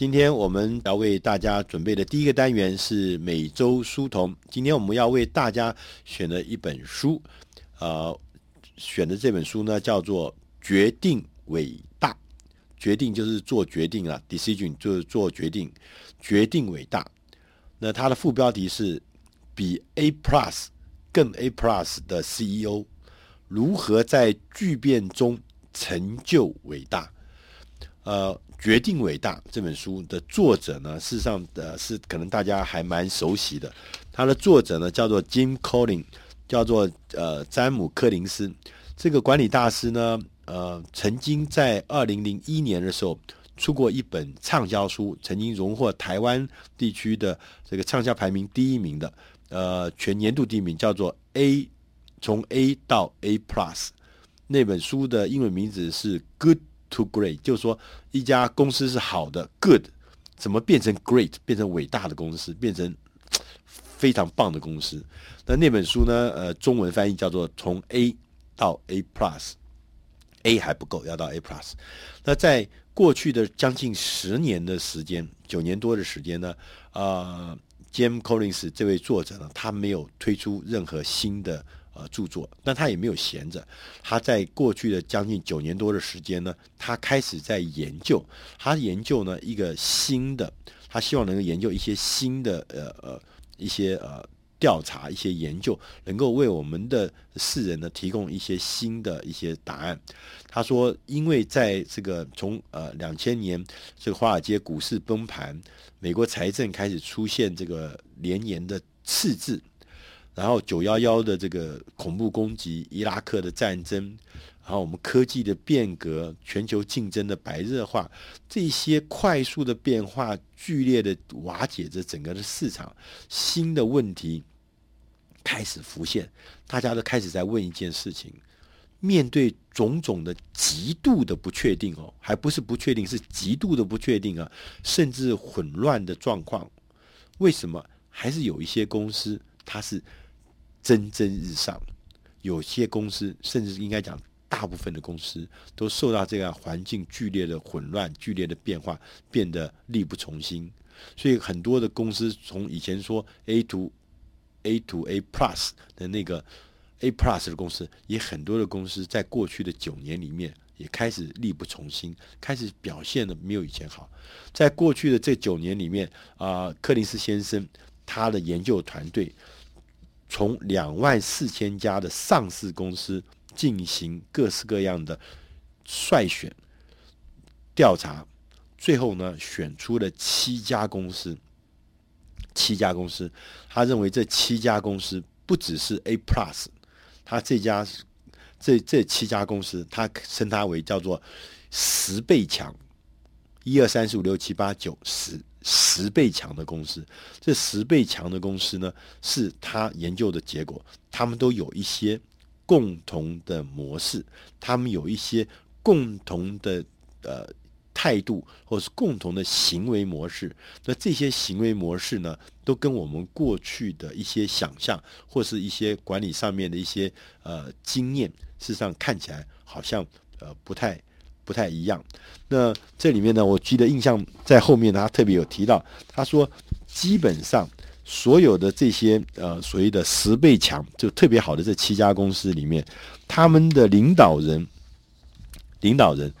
今天我们要为大家准备的第一个单元是每周书童。今天我们要为大家选的一本书，呃，选的这本书呢叫做《决定伟大》。决定就是做决定啊，decision 就是做决定，决定伟大。那它的副标题是比 A Plus 更 A Plus 的 CEO 如何在巨变中成就伟大。呃。决定伟大这本书的作者呢，事实上的是可能大家还蛮熟悉的。他的作者呢叫做 Jim Collins，叫做呃詹姆柯林斯。这个管理大师呢，呃，曾经在二零零一年的时候出过一本畅销书，曾经荣获台湾地区的这个畅销排名第一名的，呃，全年度第一名，叫做 A 从 A 到 A Plus。那本书的英文名字是 Good。Too great，就是说一家公司是好的，good，怎么变成 great，变成伟大的公司，变成非常棒的公司？那那本书呢？呃，中文翻译叫做《从 A 到 A Plus》，A 还不够，要到 A Plus。那在过去的将近十年的时间，九年多的时间呢，呃，Jim Collins 这位作者呢，他没有推出任何新的。呃，著作，但他也没有闲着。他在过去的将近九年多的时间呢，他开始在研究。他研究呢一个新的，他希望能够研究一些新的呃呃一些呃调查、一些研究，能够为我们的世人呢提供一些新的一些答案。他说，因为在这个从呃两千年这个华尔街股市崩盘，美国财政开始出现这个连年的赤字。然后九幺幺的这个恐怖攻击，伊拉克的战争，然后我们科技的变革，全球竞争的白热化，这些快速的变化，剧烈的瓦解着整个的市场，新的问题开始浮现，大家都开始在问一件事情：面对种种的极度的不确定哦，还不是不确定，是极度的不确定啊，甚至混乱的状况，为什么还是有一些公司它是？蒸蒸日上，有些公司甚至应该讲，大部分的公司都受到这样环境剧烈的混乱、剧烈的变化，变得力不从心。所以很多的公司从以前说 A to A to A Plus 的那个 A Plus 的公司，也很多的公司在过去的九年里面也开始力不从心，开始表现的没有以前好。在过去的这九年里面啊、柯林斯先生他的研究团队。从两万四千家的上市公司进行各式各样的筛选调查，最后呢，选出了七家公司。七家公司，他认为这七家公司不只是 A Plus，他这家这这七家公司，他称它为叫做十倍强。一二三四五六七八九十。十倍强的公司，这十倍强的公司呢，是他研究的结果。他们都有一些共同的模式，他们有一些共同的呃态度，或是共同的行为模式。那这些行为模式呢，都跟我们过去的一些想象，或是一些管理上面的一些呃经验，事实上看起来好像呃不太。不太一样。那这里面呢，我记得印象在后面，他特别有提到，他说基本上所有的这些呃所谓的十倍强就特别好的这七家公司里面，他们的领导人领导人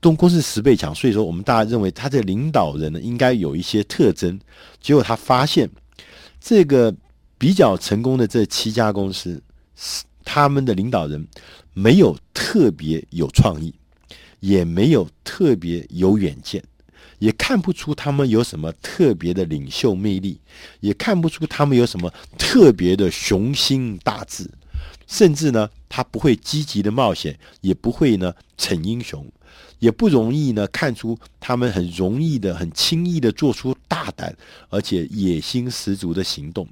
都公司十倍强，所以说我们大家认为他这领导人呢应该有一些特征。结果他发现这个比较成功的这七家公司，他们的领导人没有特别有创意。也没有特别有远见，也看不出他们有什么特别的领袖魅力，也看不出他们有什么特别的雄心大志，甚至呢，他不会积极的冒险，也不会呢逞英雄，也不容易呢看出他们很容易的、很轻易的做出大胆而且野心十足的行动。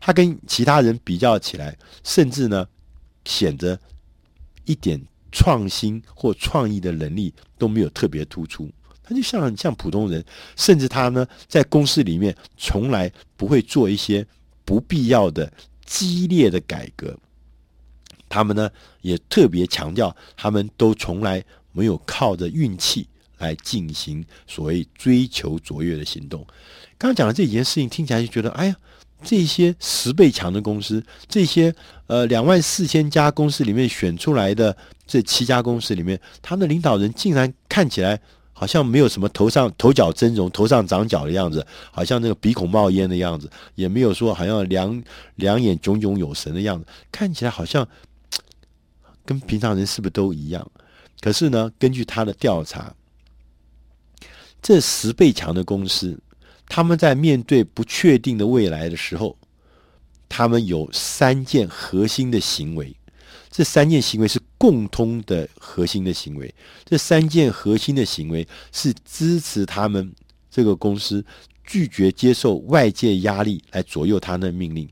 他跟其他人比较起来，甚至呢显得一点。创新或创意的能力都没有特别突出，他就像很像普通人，甚至他呢在公司里面从来不会做一些不必要的激烈的改革。他们呢也特别强调，他们都从来没有靠着运气来进行所谓追求卓越的行动。刚刚讲的这几件事情听起来就觉得，哎呀，这些十倍强的公司，这些呃两万四千家公司里面选出来的这七家公司里面，他们的领导人竟然看起来。好像没有什么头上头角峥嵘、头上长角的样子，好像那个鼻孔冒烟的样子，也没有说好像两两眼炯炯有神的样子，看起来好像跟平常人是不是都一样？可是呢，根据他的调查，这十倍强的公司，他们在面对不确定的未来的时候，他们有三件核心的行为。这三件行为是共通的核心的行为。这三件核心的行为是支持他们这个公司拒绝接受外界压力来左右他的命令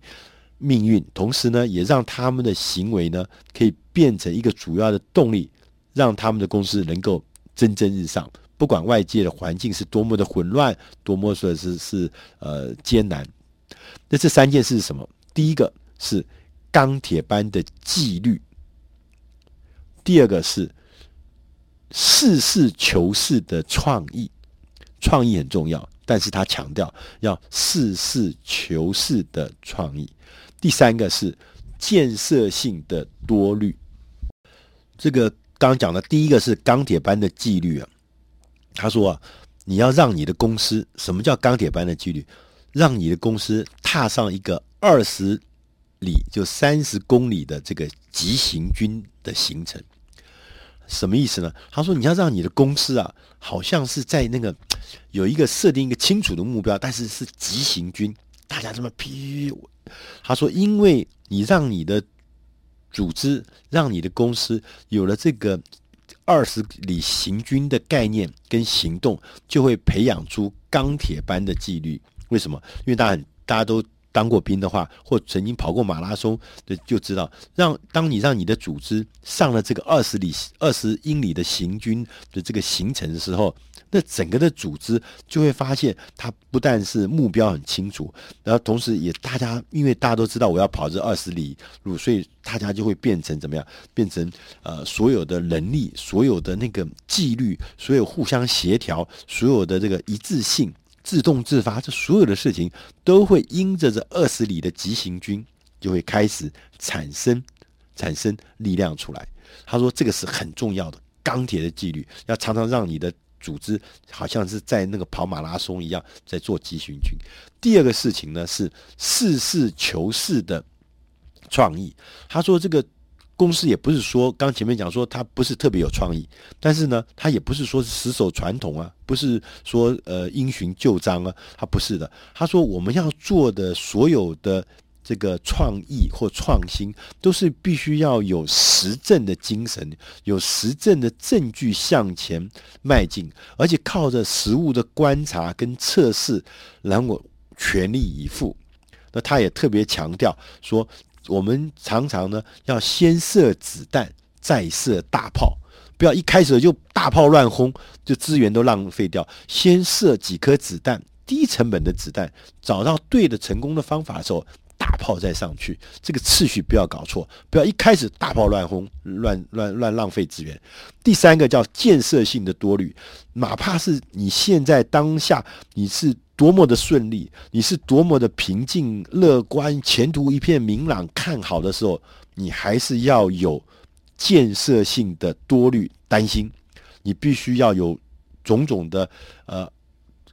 命运，同时呢，也让他们的行为呢可以变成一个主要的动力，让他们的公司能够蒸蒸日上。不管外界的环境是多么的混乱，多么说是是呃艰难。那这三件事是什么？第一个是钢铁般的纪律。第二个是实事求是的创意，创意很重要，但是他强调要实事求是的创意。第三个是建设性的多虑。这个刚刚讲的第一个是钢铁般的纪律啊，他说啊，你要让你的公司，什么叫钢铁般的纪律？让你的公司踏上一个二十里就三十公里的这个急行军的行程。什么意思呢？他说：“你要让你的公司啊，好像是在那个有一个设定一个清楚的目标，但是是急行军，大家这么批。”他说：“因为你让你的组织，让你的公司有了这个二十里行军的概念跟行动，就会培养出钢铁般的纪律。为什么？因为大家大家都。”当过兵的话，或曾经跑过马拉松的，就知道，让当你让你的组织上了这个二十里、二十英里的行军的这个行程的时候，那整个的组织就会发现，它不但是目标很清楚，然后同时也大家因为大家都知道我要跑这二十里路，所以大家就会变成怎么样？变成呃，所有的能力、所有的那个纪律、所有互相协调、所有的这个一致性。自动自发，这所有的事情都会因着这二十里的急行军，就会开始产生产生力量出来。他说，这个是很重要的钢铁的纪律，要常常让你的组织好像是在那个跑马拉松一样，在做急行军。第二个事情呢，是实事求是的创意。他说这个。公司也不是说，刚前面讲说他不是特别有创意，但是呢，他也不是说是死守传统啊，不是说呃因循旧章啊，他不是的。他说我们要做的所有的这个创意或创新，都是必须要有实证的精神，有实证的证据向前迈进，而且靠着实物的观察跟测试，然后全力以赴。那他也特别强调说。我们常常呢，要先射子弹，再射大炮，不要一开始就大炮乱轰，就资源都浪费掉。先射几颗子弹，低成本的子弹，找到对的成功的方法的时候，炮再上去。这个次序不要搞错，不要一开始大炮乱轰，乱乱乱浪费资源。第三个叫建设性的多虑，哪怕是你现在当下你是。多么的顺利，你是多么的平静、乐观，前途一片明朗、看好的时候，你还是要有建设性的多虑、担心。你必须要有种种的呃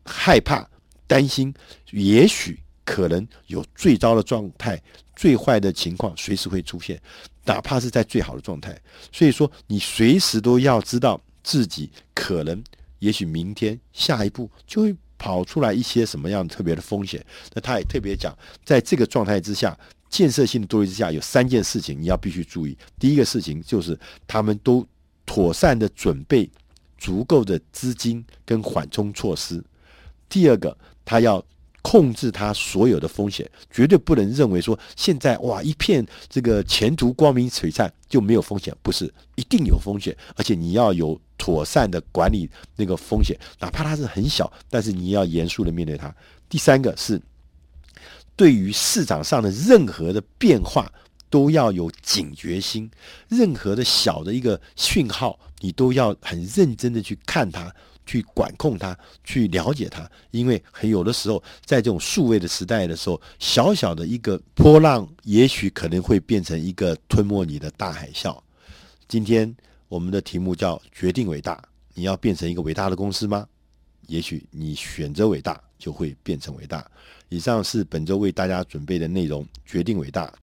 害怕、担心，也许可能有最糟的状态、最坏的情况随时会出现，哪怕是在最好的状态。所以说，你随时都要知道自己可能，也许明天、下一步就会。跑出来一些什么样特别的风险？那他也特别讲，在这个状态之下，建设性的多虑之下，有三件事情你要必须注意。第一个事情就是他们都妥善的准备足够的资金跟缓冲措施。第二个，他要控制它所有的风险，绝对不能认为说现在哇一片这个前途光明璀璨就没有风险，不是，一定有风险，而且你要有。妥善的管理那个风险，哪怕它是很小，但是你要严肃的面对它。第三个是，对于市场上的任何的变化都要有警觉心，任何的小的一个讯号，你都要很认真的去看它，去管控它，去了解它。因为很有的时候，在这种数位的时代的时候，小小的一个波浪，也许可能会变成一个吞没你的大海啸。今天我们的题目叫“决定伟大”，你要变成一个伟大的公司吗？也许你选择伟大，就会变成伟大。以上是本周为大家准备的内容，决定伟大，